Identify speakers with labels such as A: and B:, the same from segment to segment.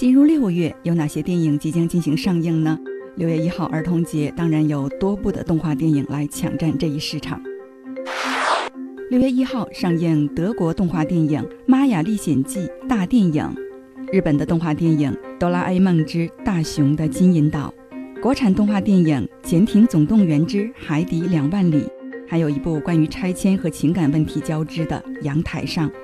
A: 进入六月，有哪些电影即将进行上映呢？六月一号儿童节，当然有多部的动画电影来抢占这一市场。六月一号上映德国动画电影《玛雅历险记》大电影，日本的动画电影《哆啦 A 梦之大雄的金银岛》，国产动画电影《潜艇总动员之海底两万里》，还有一部关于拆迁和情感问题交织的《阳台上》。《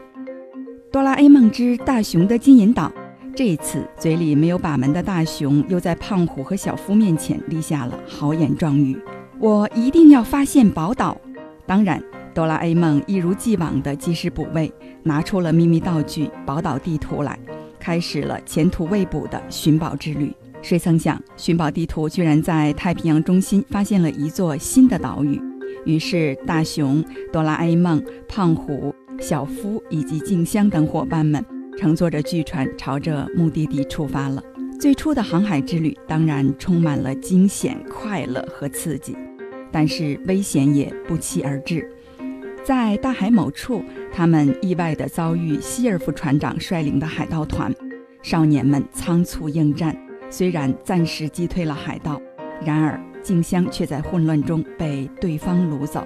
A: 哆啦 A 梦之大雄的金银岛》。这一次，嘴里没有把门的大熊又在胖虎和小夫面前立下了豪言壮语：“我一定要发现宝岛。”当然，哆啦 A 梦一如既往的及时补位，拿出了秘密道具宝岛地图来，开始了前途未卜的寻宝之旅。谁曾想，寻宝地图居然在太平洋中心发现了一座新的岛屿。于是，大熊、哆啦 A 梦、胖虎、小夫以及静香等伙伴们。乘坐着巨船朝着目的地出发了。最初的航海之旅当然充满了惊险、快乐和刺激，但是危险也不期而至。在大海某处，他们意外地遭遇希尔夫船长率领的海盗团。少年们仓促应战，虽然暂时击退了海盗，然而静香却在混乱中被对方掳走。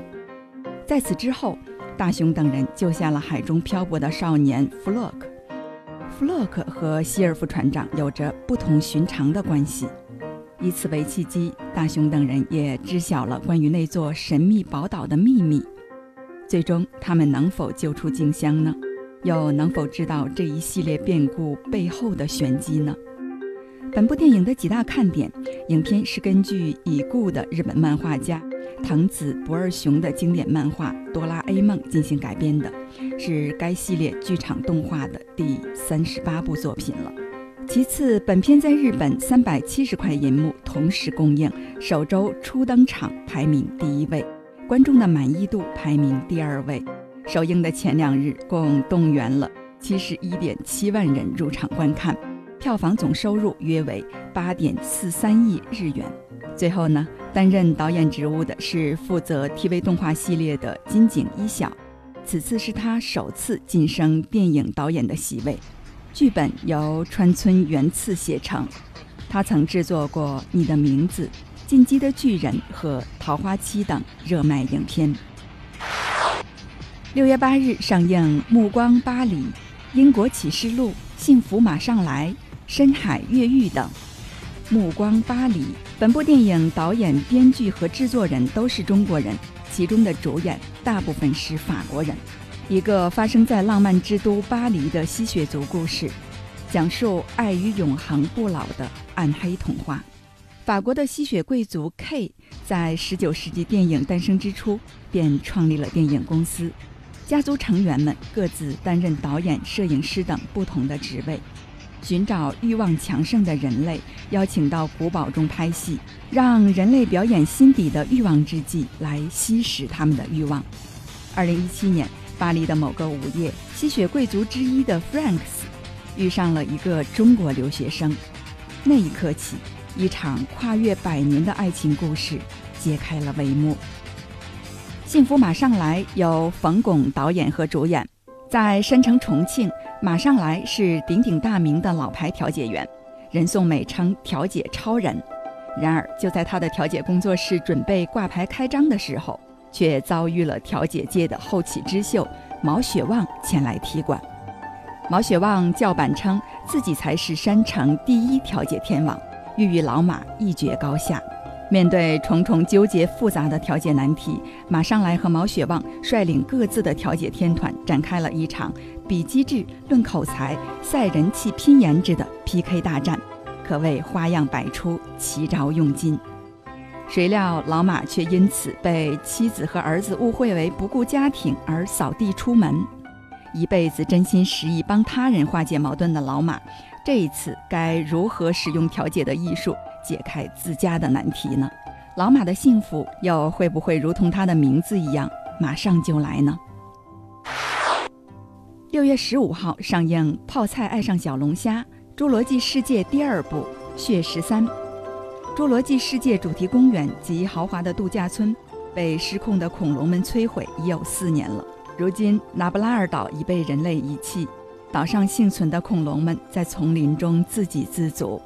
A: 在此之后，大雄等人救下了海中漂泊的少年弗洛克。弗洛克和希尔夫船长有着不同寻常的关系，以此为契机，大雄等人也知晓了关于那座神秘宝岛的秘密。最终，他们能否救出静香呢？又能否知道这一系列变故背后的玄机呢？本部电影的几大看点：影片是根据已故的日本漫画家。藤子不二雄的经典漫画《哆啦 A 梦》进行改编的，是该系列剧场动画的第三十八部作品了。其次，本片在日本三百七十块银幕同时公映，首周初登场排名第一位，观众的满意度排名第二位。首映的前两日，共动员了七十一点七万人入场观看，票房总收入约为八点四三亿日元。最后呢？担任导演职务的是负责 TV 动画系列的金井一小，此次是他首次晋升电影导演的席位。剧本由川村元次写成，他曾制作过《你的名字》《进击的巨人》和《桃花期》等热卖影片。六月八日上映《暮光巴黎》《英国启示录》《幸福马上来》《深海越狱》等。《暮光巴黎》本部电影导演、编剧和制作人都是中国人，其中的主演大部分是法国人。一个发生在浪漫之都巴黎的吸血族故事，讲述爱与永恒不老的暗黑童话。法国的吸血贵族 K 在19世纪电影诞生之初便创立了电影公司，家族成员们各自担任导演、摄影师等不同的职位。寻找欲望强盛的人类，邀请到古堡中拍戏，让人类表演心底的欲望之际，来吸食他们的欲望。二零一七年，巴黎的某个午夜，吸血贵族之一的 Franks 遇上了一个中国留学生。那一刻起，一场跨越百年的爱情故事揭开了帷幕。幸福马上来，由冯巩导演和主演，在山城重庆。马上来是鼎鼎大名的老牌调解员，人送美称“调解超人”。然而，就在他的调解工作室准备挂牌开张的时候，却遭遇了调解界的后起之秀毛雪旺前来踢馆。毛雪旺叫板称自己才是山城第一调解天王，欲与老马一决高下。面对重重纠结复杂的调解难题，马上来和毛雪旺率领各自的调解天团，展开了一场比机智、论口才、赛人气、拼颜值的 PK 大战，可谓花样百出，奇招用尽。谁料老马却因此被妻子和儿子误会为不顾家庭而扫地出门。一辈子真心实意帮他人化解矛盾的老马，这一次该如何使用调解的艺术？解开自家的难题呢？老马的幸福又会不会如同他的名字一样，马上就来呢？六月十五号上映《泡菜爱上小龙虾：侏罗纪世界》第二部《血十三》。侏罗纪世界主题公园及豪华的度假村被失控的恐龙们摧毁已有四年了。如今，纳布拉尔岛已被人类遗弃。岛上幸存的恐龙们在丛林中自给自足。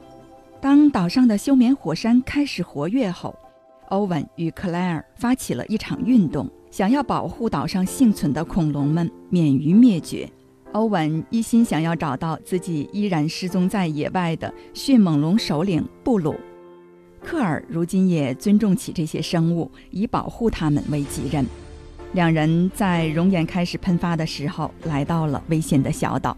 A: 当岛上的休眠火山开始活跃后，欧文与克莱尔发起了一场运动，想要保护岛上幸存的恐龙们免于灭绝。欧文一心想要找到自己依然失踪在野外的迅猛龙首领布鲁。克尔如今也尊重起这些生物，以保护它们为己任。两人在熔岩开始喷发的时候，来到了危险的小岛。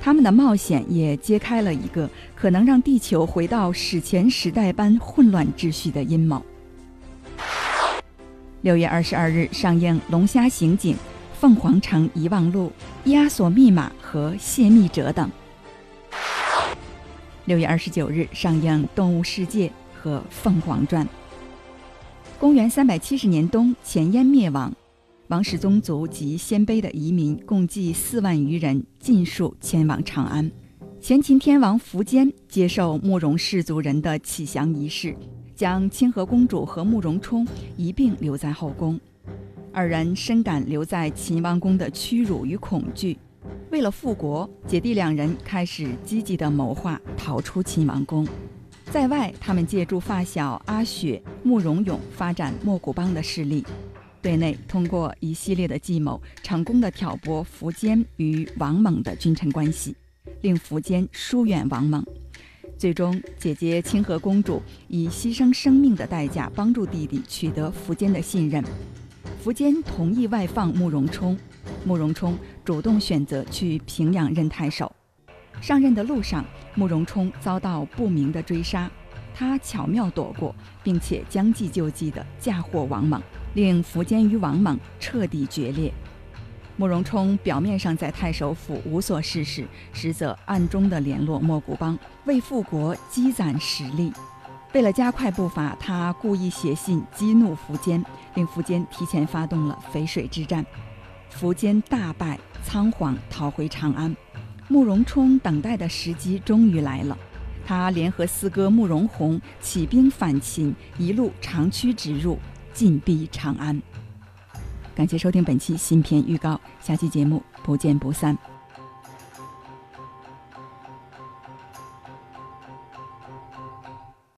A: 他们的冒险也揭开了一个可能让地球回到史前时代般混乱秩序的阴谋。六月二十二日上映《龙虾刑警》《凤凰城遗忘录》《亚索密码》和《泄密者》等。六月二十九日上映《动物世界》和《凤凰传》。公元三百七十年冬，前燕灭亡，王氏宗族及鲜卑的移民共计四万余人，尽数迁往长安。前秦天王苻坚接受慕容氏族人的启降仪式。将清河公主和慕容冲一并留在后宫，二人深感留在秦王宫的屈辱与恐惧。为了复国，姐弟两人开始积极的谋划逃出秦王宫。在外，他们借助发小阿雪、慕容永发展莫古邦的势力；对内，通过一系列的计谋，成功的挑拨苻坚与王猛的君臣关系，令苻坚疏远王猛。最终，姐姐清河公主以牺牲生命的代价帮助弟弟取得苻坚的信任。苻坚同意外放慕容冲，慕容冲主动选择去平阳任太守。上任的路上，慕容冲遭到不明的追杀，他巧妙躲过，并且将计就计地嫁祸王猛，令苻坚与王猛彻底决裂。慕容冲表面上在太守府无所事事，实则暗中的联络莫古邦，为复国积攒实力。为了加快步伐，他故意写信激怒苻坚，令苻坚提前发动了淝水之战。苻坚大败，仓皇逃回长安。慕容冲等待的时机终于来了，他联合四哥慕容宏起兵反秦，一路长驱直入，进逼长安。感谢收听本期新片预告，下期节目不见不散。